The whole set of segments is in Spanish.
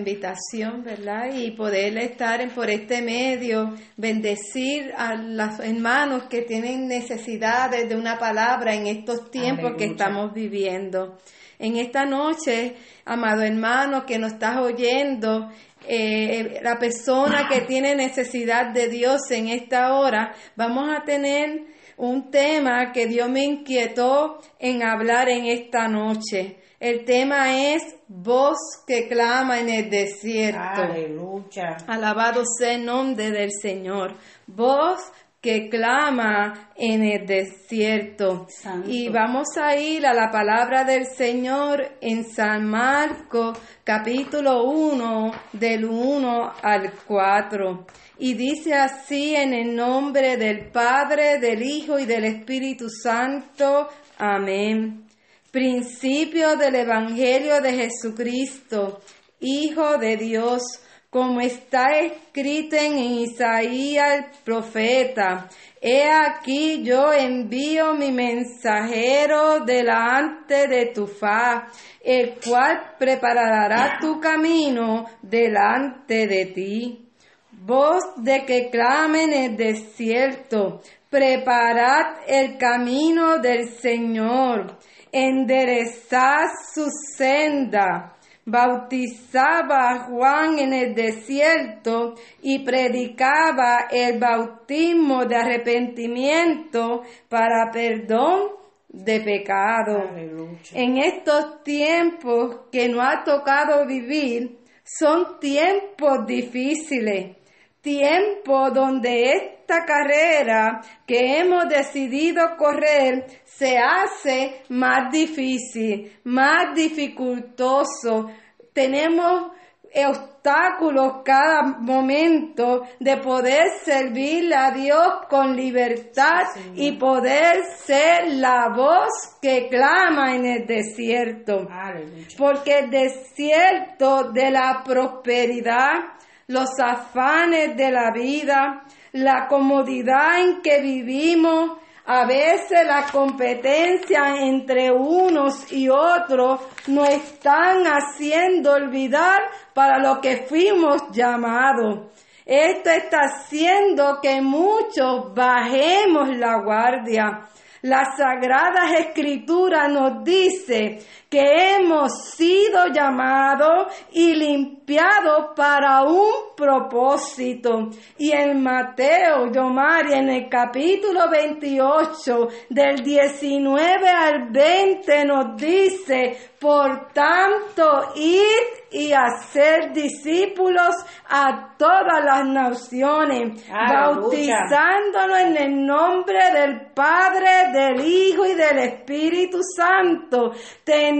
Invitación, ¿verdad? Y poder estar en, por este medio, bendecir a los hermanos que tienen necesidades de una palabra en estos tiempos que estamos viviendo. En esta noche, amado hermano que nos estás oyendo, eh, la persona que tiene necesidad de Dios en esta hora, vamos a tener un tema que Dios me inquietó en hablar en esta noche. El tema es voz que clama en el desierto. Aleluya. Alabado sea el nombre del Señor. Voz que clama en el desierto. Santo. Y vamos a ir a la palabra del Señor en San Marco, capítulo 1, del 1 al 4. Y dice así en el nombre del Padre, del Hijo y del Espíritu Santo. Amén. Principio del Evangelio de Jesucristo, Hijo de Dios, como está escrito en Isaías el profeta. He aquí yo envío mi mensajero delante de tu faz, el cual preparará tu camino delante de ti. Voz de que clame en el desierto, preparad el camino del Señor enderezad su senda. Bautizaba a Juan en el desierto y predicaba el bautismo de arrepentimiento para perdón de pecado. Aleluya. En estos tiempos que nos ha tocado vivir, son tiempos difíciles, tiempos donde esta carrera que hemos decidido correr se hace más difícil, más dificultoso. Tenemos obstáculos cada momento de poder servirle a Dios con libertad y poder ser la voz que clama en el desierto. Aleluya. Porque el desierto de la prosperidad, los afanes de la vida, la comodidad en que vivimos, a veces la competencia entre unos y otros nos están haciendo olvidar para lo que fuimos llamados. Esto está haciendo que muchos bajemos la guardia. Las sagradas escrituras nos dice que hemos sido llamados y limpiados para un propósito. Y en Mateo, Yomari, en el capítulo 28, del 19 al 20, nos dice, por tanto, id y hacer discípulos a todas las naciones, Aleluya. bautizándonos en el nombre del Padre, del Hijo y del Espíritu Santo.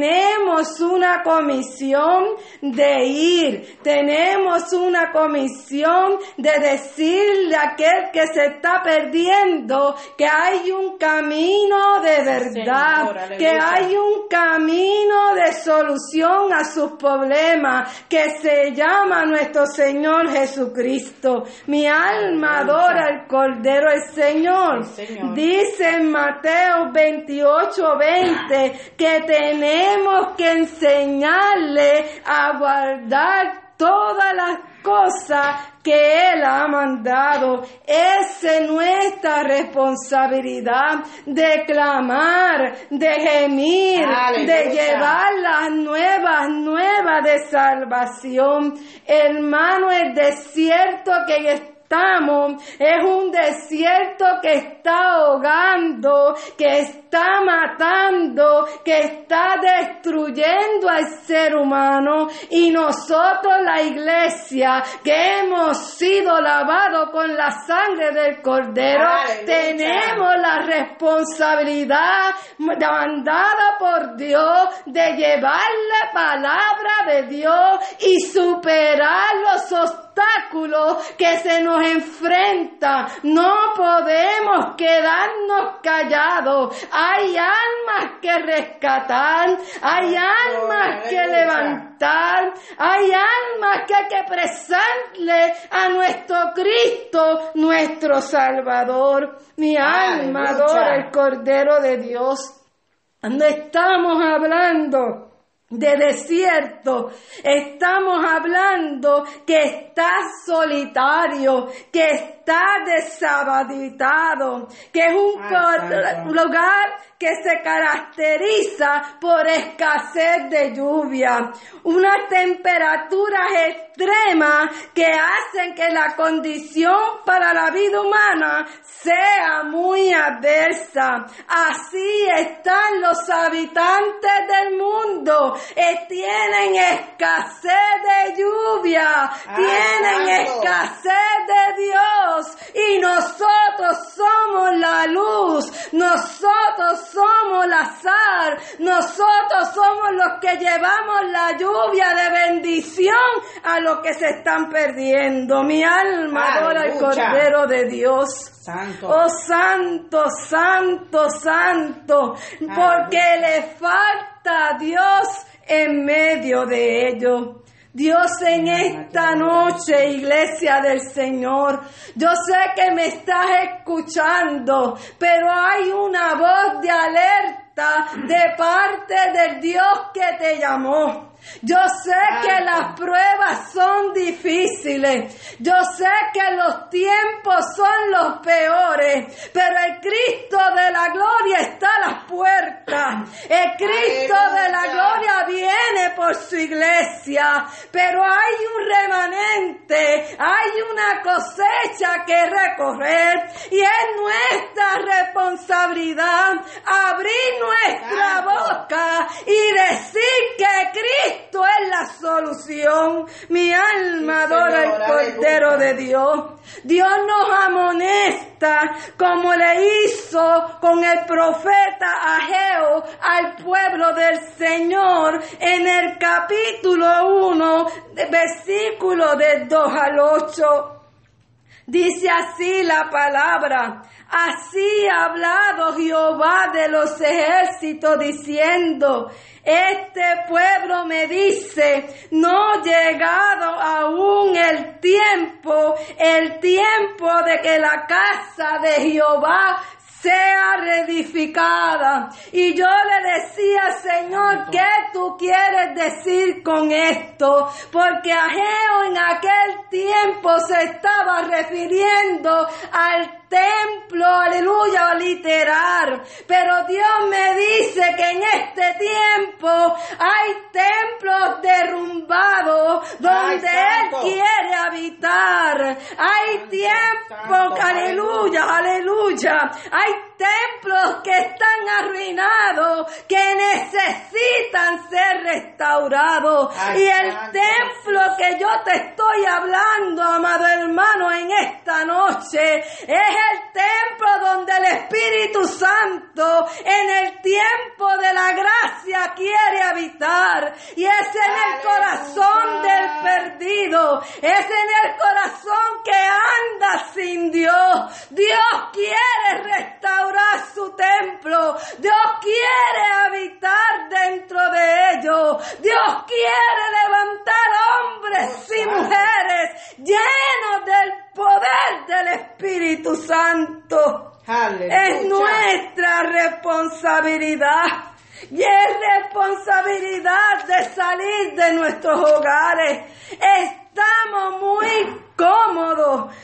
Tenemos una comisión de ir, tenemos una comisión de decirle a aquel que se está perdiendo que hay un camino de verdad, Señor, que hay un camino de solución a sus problemas, que se llama nuestro Señor Jesucristo. Mi alma adora al Cordero el Señor. Señor. Dice en Mateo 28, 20 que tenemos que enseñarle a guardar todas las cosas que Él ha mandado. Esa es nuestra responsabilidad de clamar, de gemir, Aleluya. de llevar las nuevas, nuevas de salvación. Hermano, el desierto que estamos es un desierto que está ahogando, que está matando, que está destruyendo al ser humano y nosotros la iglesia que hemos sido lavados con la sangre del cordero Aleluya. tenemos la responsabilidad mandada por Dios de llevar la palabra de Dios y superar los obstáculos obstáculo que se nos enfrenta. No podemos quedarnos callados. Hay almas que rescatar, hay almas que levantar, hay almas que hay que prestarle a nuestro Cristo, nuestro Salvador. Mi alma adora el Cordero de Dios. No estamos hablando de desierto. Estamos hablando que está solitario, que está deshabitado, que es un lugar que se caracteriza por escasez de lluvia, unas temperaturas extremas que hacen que la condición para la vida humana sea muy adversa. Así están los habitantes del mundo, eh, tienen escasez de lluvia, tienen escasez de Dios y nosotros somos la luz, nosotros somos la sal, nosotros somos los que llevamos la lluvia de bendición a los que se están perdiendo. Mi alma adora el Cordero de Dios. Santo. Oh santo, santo, santo, porque le falta a Dios en medio de ello. Dios en esta noche, iglesia del Señor, yo sé que me estás escuchando, pero hay una voz de alerta de parte del Dios que te llamó. Yo sé que las pruebas son difíciles. Yo sé que los tiempos son los peores. Pero el Cristo de la gloria está a las puertas. El Cristo de la gloria viene por su iglesia. Pero hay un remanente. Hay una cosecha que recorrer. Y es nuestra responsabilidad abrir nuestra boca y decir que Cristo esto es la solución. Mi alma adora el Cordero de Dios. Dios nos amonesta como le hizo con el profeta Ageo al pueblo del Señor en el capítulo 1, versículo del 2 al 8. Dice así la palabra, así ha hablado Jehová de los ejércitos diciendo, este pueblo me dice, no ha llegado aún el tiempo, el tiempo de que la casa de Jehová sea reedificada. Y yo le decía, Señor, ¿qué tú quieres decir con esto? Porque Ageo en aquel tiempo se estaba refiriendo al templo, aleluya, literal. Pero Dios me dice que en este tiempo hay templos derrumbados donde Él quiere habitar. Hay tiempos, aleluya, aleluya. Hay templos que están arruinados, que necesitan ser restaurados. y el templo que yo te estoy hablando, amado hermano, en esta noche, es el templo donde el Espíritu Santo en el tiempo de la gracia quiere habitar. Y es en el corazón del perdido, es en el corazón que anda sin Dios. Dios quiere restaurar su templo. Dios quiere habitar dentro de ellos. Dios quiere levantar hombres y mujeres llenos del poder del Espíritu Santo. Es nuestra responsabilidad. Y es responsabilidad de salir de nuestros hogares. Estamos muy cómodos.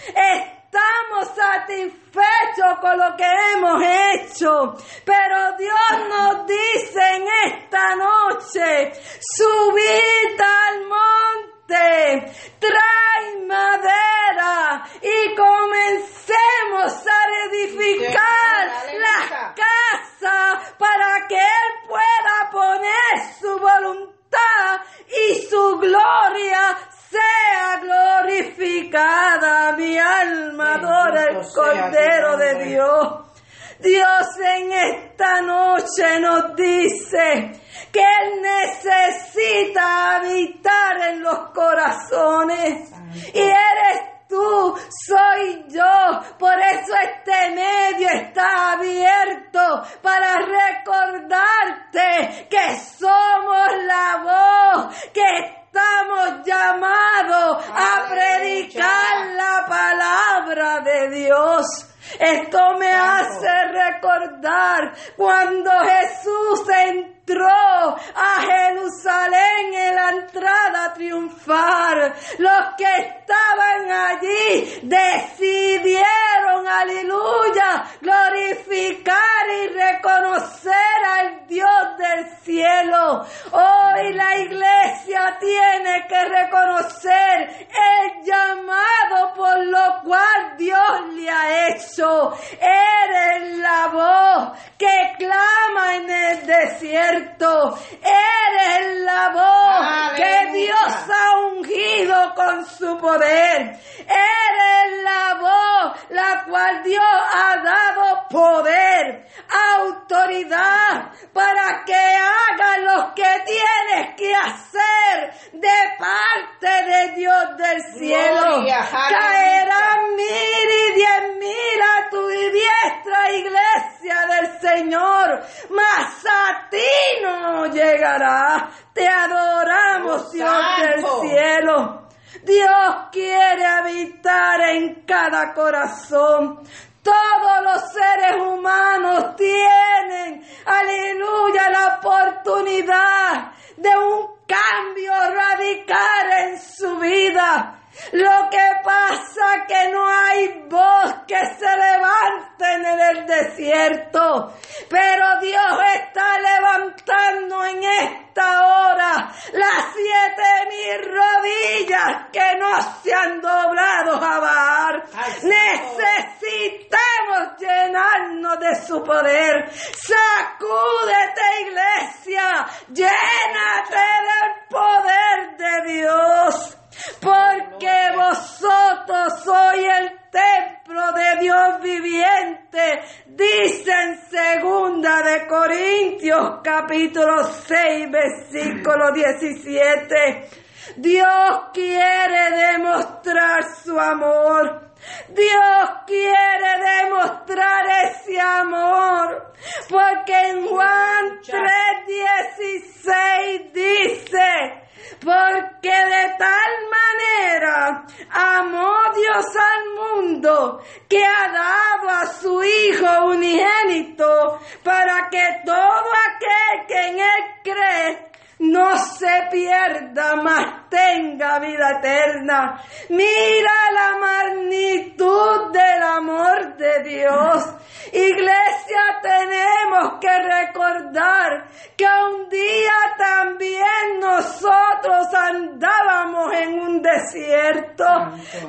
Estamos satisfechos con lo que hemos hecho. Pero Dios nos dice en esta noche, subid al monte, trae madera y comencemos a edificar las casas para que Él pueda poner su voluntad y su gloria sea glorificada. Mi alma adora el Cordero de Dios. Dios en esta noche nos dice, que Él necesita habitar en los corazones. Y eres tú, soy yo. Por eso este medio está abierto para recordarte que somos la voz, que estamos llamados a predicar la palabra de Dios. Esto me hace recordar cuando Jesús entró a Jerusalén en la entrada triunfal. Los que estaban allí decidieron, aleluya, glorificar y reconocer al Dios del cielo. Hoy la iglesia tiene que reconocer el llamado por lo cual Dios le ha hecho. Eres la voz que clama en el desierto. Eres la voz que Dios ha ungido con su poder. Eres la voz la cual Dios ha dado poder, autoridad para que haga lo que tienes que hacer de parte de Dios del cielo. Caerán mil y diez mil a tu diestra iglesia del Señor, mas a ti no llegará. Te adoramos, Dios del cielo. Dios quiere habitar en cada corazón. Todos los seres humanos tienen, aleluya, la oportunidad de un cambio radical en su vida. Lo que pasa que no hay voz que se levante en el desierto. Pero Dios está levantando en esta hora las siete mil rodillas que no se han doblado a bajar. Necesitamos llenarnos de su poder. Sacúdete iglesia. Llénate del poder de Dios porque vosotros sois el templo de Dios viviente, dice en segunda de Corintios capítulo 6 versículo 17. Dios quiere demostrar su amor. Dios quiere demostrar ese amor. Porque en Juan 3:16 dice, porque de tal manera amó Dios al mundo que ha dado a su Hijo unigénito para que todo aquel que en Él cree no se pierda, mas tenga vida eterna. Mira la magnitud del amor de Dios. Iglesia, tenemos que recordar que un día también nosotros un desierto.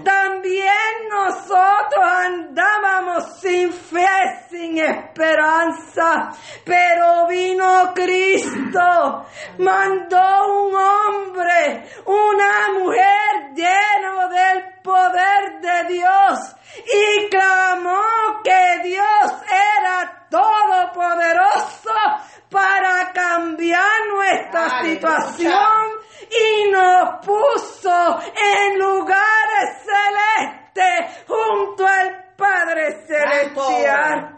También nosotros andábamos sin fe, sin esperanza. Pero vino Cristo, mandó un hombre, una mujer lleno del poder de Dios y clamó que Dios era todopoderoso para cambiar nuestra situación y nos puso en lugares celestes junto al Padre Celestial.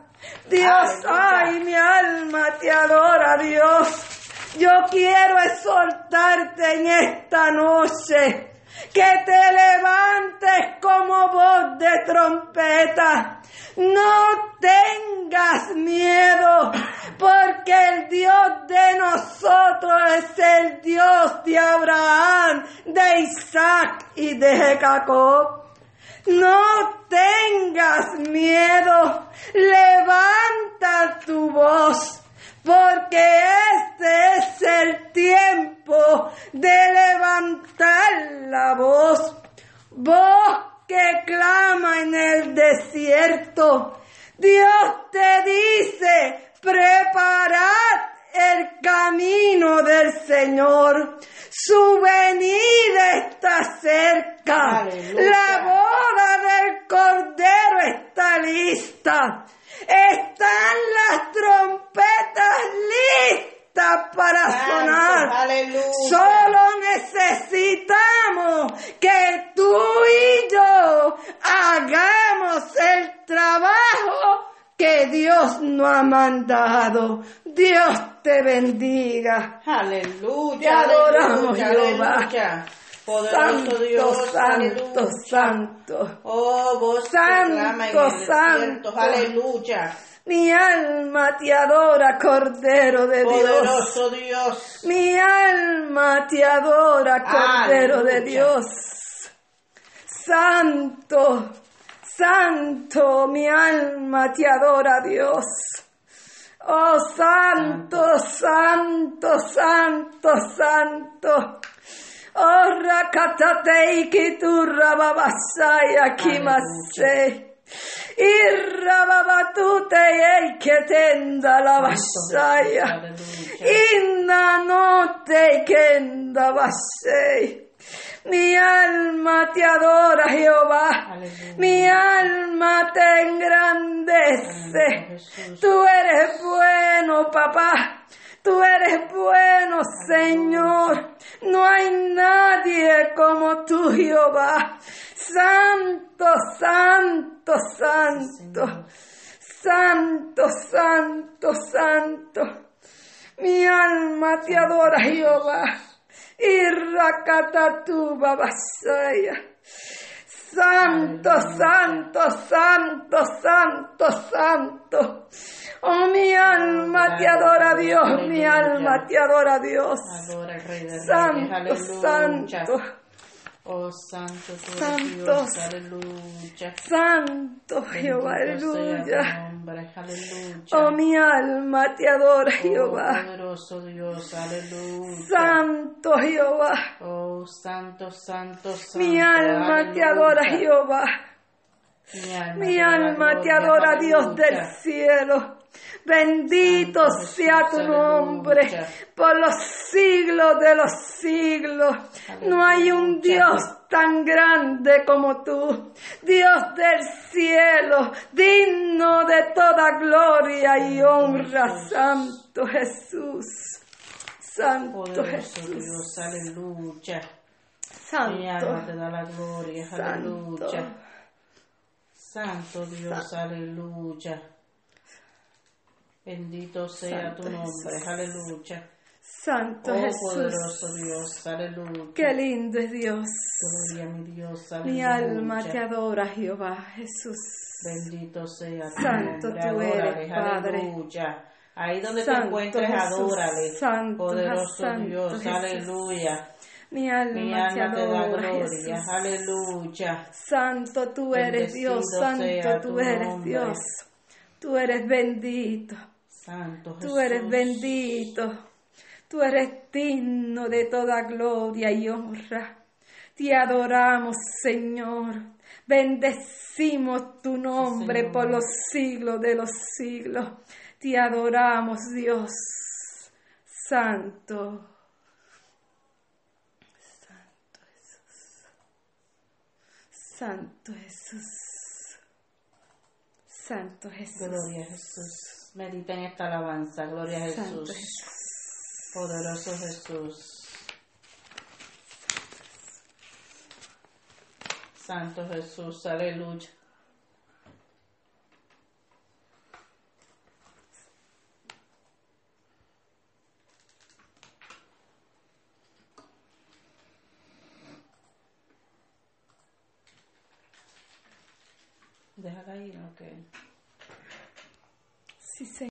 Dios, ay, mi alma te adora, Dios. Yo quiero exhortarte en esta noche que te levantes como voz de trompeta. No tengas miedo, porque el Dios de nosotros es el Dios de Abraham, de Isaac y de Jacob. No tengas miedo, levanta tu voz porque este es el tiempo de levantar la voz, voz que clama en el desierto. Dios te dice, preparad el camino del Señor. Su venida está cerca. La boda del Cordero está lista. Están las trompetas listas para Aleluya. Solo necesitamos que tú y yo hagamos el trabajo que Dios nos ha mandado. Dios te bendiga. Aleluya. Te adoramos, aleluya, Jehová. aleluya. Poderoso Santo, Dios, santo, aleluya. santo. Oh, vos Santo, santo. aleluya. Mi alma te adora, Cordero de Dios. Poderoso Dios. Mi alma te adora, Cordero de. Dios. Santo, santo, mi alma te adora, Dios. Oh, santo, santo, santo, santo. Oh, rakatatei kiturra babasaya kimase. Irra babatute ei ketenda la. Aleluya. Inna notte kenda basei. Mi alma te adora, Jehová. Aleluya. Mi alma te engrandece. Aleluya. Tú eres bueno, papá. Tú eres bueno, Señor. No hay nadie como tú, Jehová. Santo, santo, santo. Santo, santo, santo. Mi alma te adora, Jehová. Irrakatatu babasaya. Santo, santo, santo, santo, santo. Oh, mi alma te adora, Dios. Mi alma te adora, Dios. Santo, santo, Oh, santo Santo. Dios, aleluya. santo, Jehová, aleluya. Oh, mi alma te adora, Oh, Jehová. poderoso Dios, aleluya. Santo, Jehová. Oh, santo, santo, santo. Mi alma te adora. Jehová. Mi alma, te adora, Dios del cielo. Bendito sea tu nombre por los siglos de los siglos. No hay un. Dios tan grande como tú, Dios del cielo, digno de toda gloria y Santo honra, Jesús. Santo Jesús. Santo Jesús. Dios, aleluya. Santo. te da la gloria, Santo. aleluya. Santo Dios, aleluya. Bendito sea Santo tu nombre, Jesús. aleluya. Santo Oh, Jesús. poderoso Dios, aleluya. Qué lindo es Dios. Gloria a mi Dios, Mi aleluya. alma te adora, Jehová Jesús. Bendito sea tu Santo nombre, tú eres, adórale, Padre. aleluya. Ahí donde te Santo encuentres, Jesús, adórale. Santo, Poderoso Santo Dios, Jesús. aleluya. Mi Mi alma te alma te da adora, gloria, Jesús. aleluya. Santo tú eres Bendecido Dios, santo tu tú eres nombre. Dios. Tú eres bendito, Santo Jesús. tú eres bendito. Tú eres digno de toda gloria y honra. Te adoramos, Señor. Bendecimos tu nombre por los siglos de los siglos. Te adoramos, Dios. Santo. Santo Jesús. Santo Jesús. Santo Jesús. Gloria a Jesús. Medita en esta alabanza. Gloria a Santo Jesús. Jesús. Poderoso Jesús. Santo Jesús. Aleluya. Déjala ahí, ok. Sí, Señor.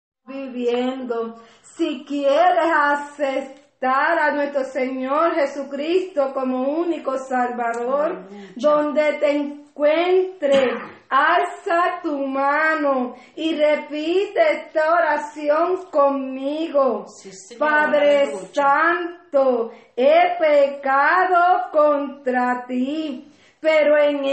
Si quieres aceptar a nuestro Señor Jesucristo como único Salvador, donde te encuentres, alza tu mano y repite esta oración conmigo. Sí, Padre aleluya. Santo, he pecado contra ti, pero en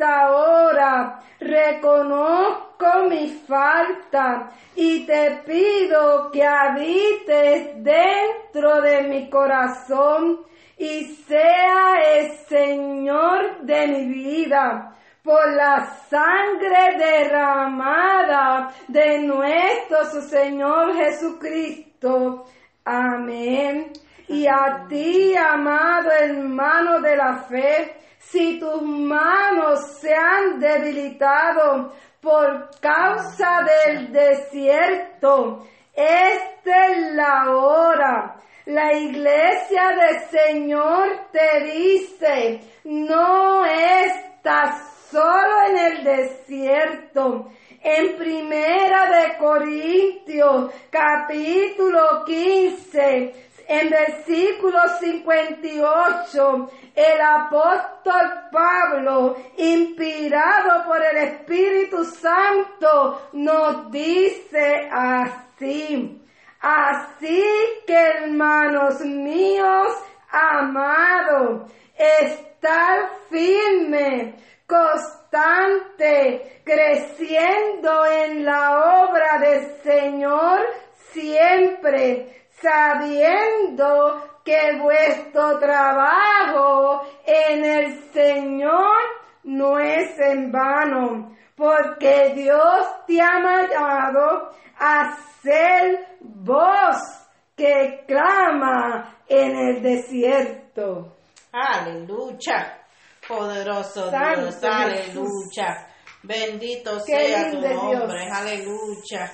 esta hora reconozco mi falta y te pido que habites dentro de mi corazón y sea el Señor de mi vida por la sangre derramada de nuestro Señor Jesucristo. Amén. Y a ti, amado hermano de la fe, si tus manos se han debilitado por causa del desierto, esta es la hora. La iglesia del Señor te dice, no estás solo en el desierto. En primera de Corintios, capítulo 15, en versículo 58, el apóstol Pablo, inspirado por el Espíritu Santo, nos dice así. Así que hermanos míos, amados, estar firme, constante, creciendo en la obra del Señor siempre, sabiendo que vuestro trabajo en el Señor no es en vano, porque Dios te ha llamado a ser voz que clama en el desierto. Aleluya. Poderoso Santo Dios. Aleluya. Bendito Qué sea tu Dios. nombre. Aleluya.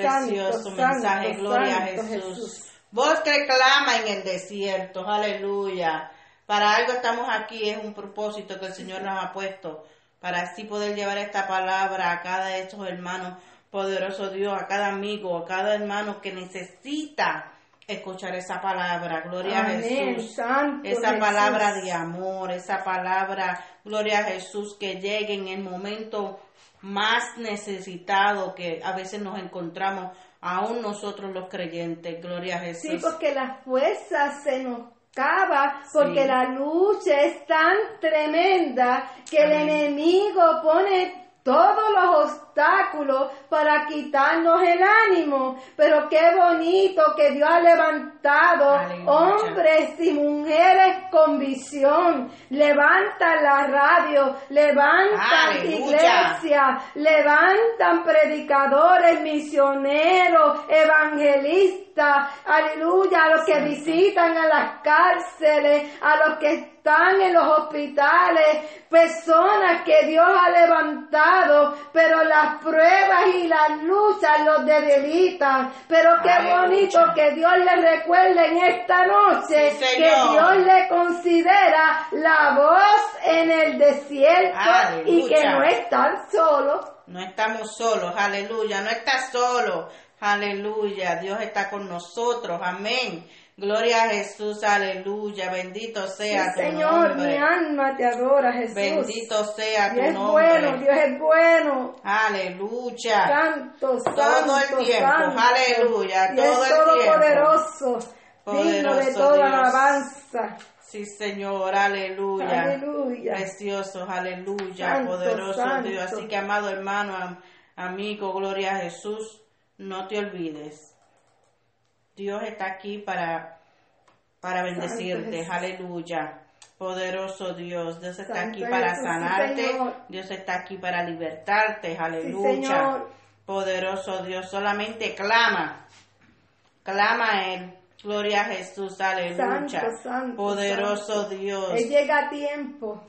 Precioso santo, mensaje. Gloria a Jesús. Jesús. Voz que clama en el desierto. Aleluya. Para algo estamos aquí. Es un propósito que el Señor nos ha puesto. Para así poder llevar esta palabra a cada de estos hermanos. Poderoso Dios, a cada amigo, a cada hermano que necesita escuchar esa palabra. Gloria Amén, a Jesús. Santo esa Jesús. palabra de amor, esa palabra, gloria a Jesús, que llegue en el momento más necesitado que a veces nos encontramos, aún nosotros los creyentes, gloria a Jesús. Sí, porque la fuerza se nos acaba, porque Sí. la lucha es tan tremenda que el enemigo pone todos los obstáculos para quitarnos el ánimo. Pero qué bonito que Dios ha levantado Aleluya. hombres y mujeres con visión. Levantan la radio, levantan Aleluya. iglesia, levantan predicadores, misioneros, evangelistas, aleluya, a los que visitan a las cárceles, a los que están en los hospitales, personas que Dios ha levantado, pero las pruebas y las luchas los debilitan. Pero qué Aleluya. bonito que Dios les recuerde en esta noche Sí, que. Dios le considera la voz en el desierto y que no están solos. No estamos solos, aleluya, no estás solo, aleluya, Dios está con nosotros, amén. Gloria a Jesús, aleluya, bendito sea Sí, tu Señor, mi nombre. alma te adora, Jesús. Bendito sea tu Dios es nombre. bueno, Dios es bueno. Aleluya. Santo, santo, Todo el tiempo, santo. aleluya, Y todo es el todopoderoso, digno de Poderoso toda Dios. alabanza. Sí, Señor, aleluya. Aleluya. Precioso, aleluya, Santo, poderoso. Dios. Así que, amado hermano, am- amigo, gloria a Jesús, no te olvides. Dios está aquí para, para bendecirte, aleluya. Poderoso Dios, Dios está Santo aquí para Jesús, sanarte. Dios está aquí para libertarte, aleluya. Poderoso Dios, solamente clama, clama a Él. Gloria a Jesús, aleluya. Santo, santo, Poderoso Dios. Él llega a tiempo.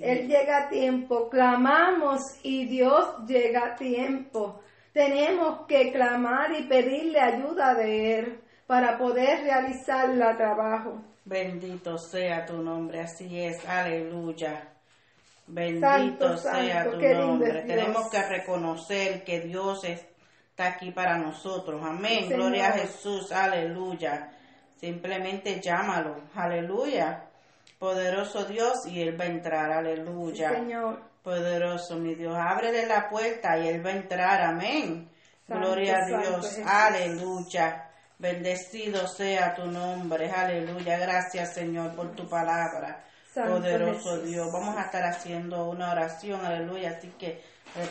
Él llega a tiempo. Clamamos y Dios llega a tiempo. Tenemos que clamar y pedirle ayuda de Él para poder realizar el trabajo. Bendito sea tu nombre, así es, aleluya. Bendito Santo, sea santo, tu nombre. Tenemos que reconocer que Dios está aquí para nosotros. Amén. Sí, Gloria a. Jesús, aleluya. Simplemente llámalo, aleluya. Poderoso Dios y Él va a entrar, Sí, aleluya. Señor. Poderoso mi Dios, ábrele la puerta y Él va a entrar, amén. Santo, Gloria a Dios, aleluya. Bendecido sea tu nombre, aleluya. Gracias Señor por tu palabra. Santo Poderoso Jesús. Dios, vamos a estar haciendo una oración, aleluya. Así que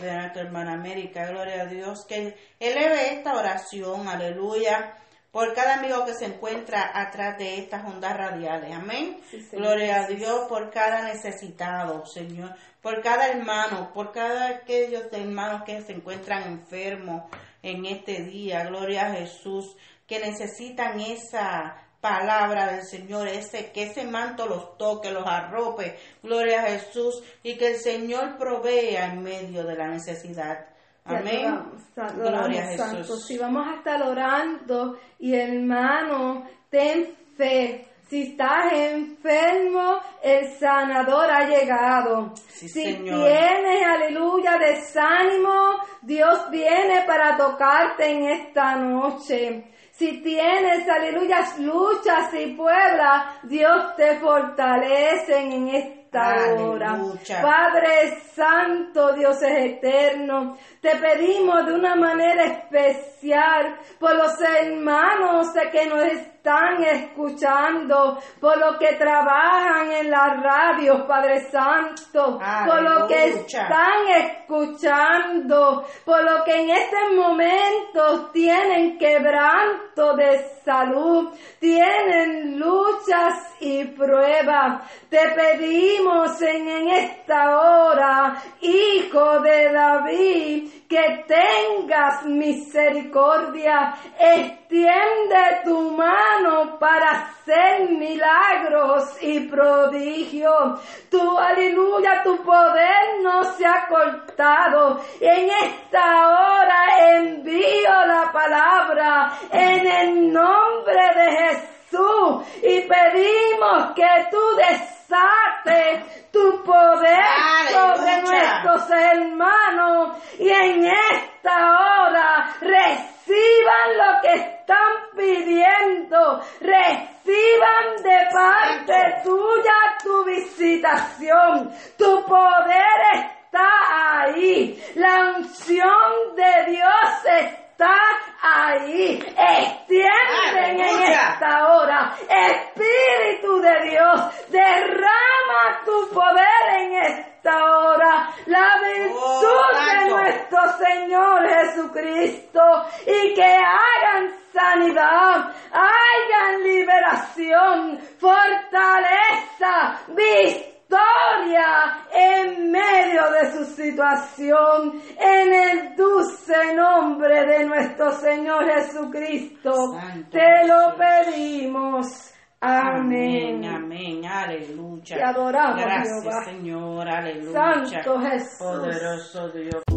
le a nuestra hermana América, gloria a Dios, que eleve esta oración, aleluya, por cada amigo que se encuentra atrás de estas ondas radiales, amén. Sí, Gloria a. Dios por cada necesitado, Señor, por cada hermano, por cada aquellos hermanos que se encuentran enfermos en este día, gloria a Jesús, que necesitan esa palabra del Señor, ese, que ese manto los toque, los arrope, gloria a Jesús, y que el Señor provea en medio de la necesidad. Amén. Gloria a Jesús. Si vamos a estar orando y hermano, ten fe. Si estás enfermo, el sanador ha llegado. si tienes, aleluya, desánimo, Dios viene para tocarte en esta noche. Si tienes, aleluya, luchas y pueblas, Dios te fortalece en esta hora. Padre Santo, Dios es eterno, te pedimos de una manera especial por los hermanos que nos están escuchando, por los que trabajan en la radio, Padre Santo, por los que están escuchando, por los que en este momento tienen quebranto de salud, tienen luchas y pruebas. Te pedimos en, en esta hora, Hijo de David, que tengas misericordia, extiende tu mano para hacer milagros y prodigios. Tu aleluya, tu poder no se ha cortado. En esta hora envío la palabra en el nombre de Jesús y pedimos que tú desate tu poder sobre nuestros hermanos y en esta hora reciban lo que están pidiendo, reciban de parte tuya tu visitación, tu poder está ahí, la unción de Dios está ahí. Extienden en esta hora. Espíritu de Dios, derrama tu poder en esta hora. La virtud oh, de nuestro Señor Jesucristo y que hagan sanidad, hagan liberación, fortaleza, victoria victoria en medio de su situación, en el dulce nombre de nuestro Señor Jesucristo. te lo pedimos. Amén. Amén. Aleluya. Te adoramos, Gracias, Señor. Aleluya. Santo Jesús. Poderoso Dios.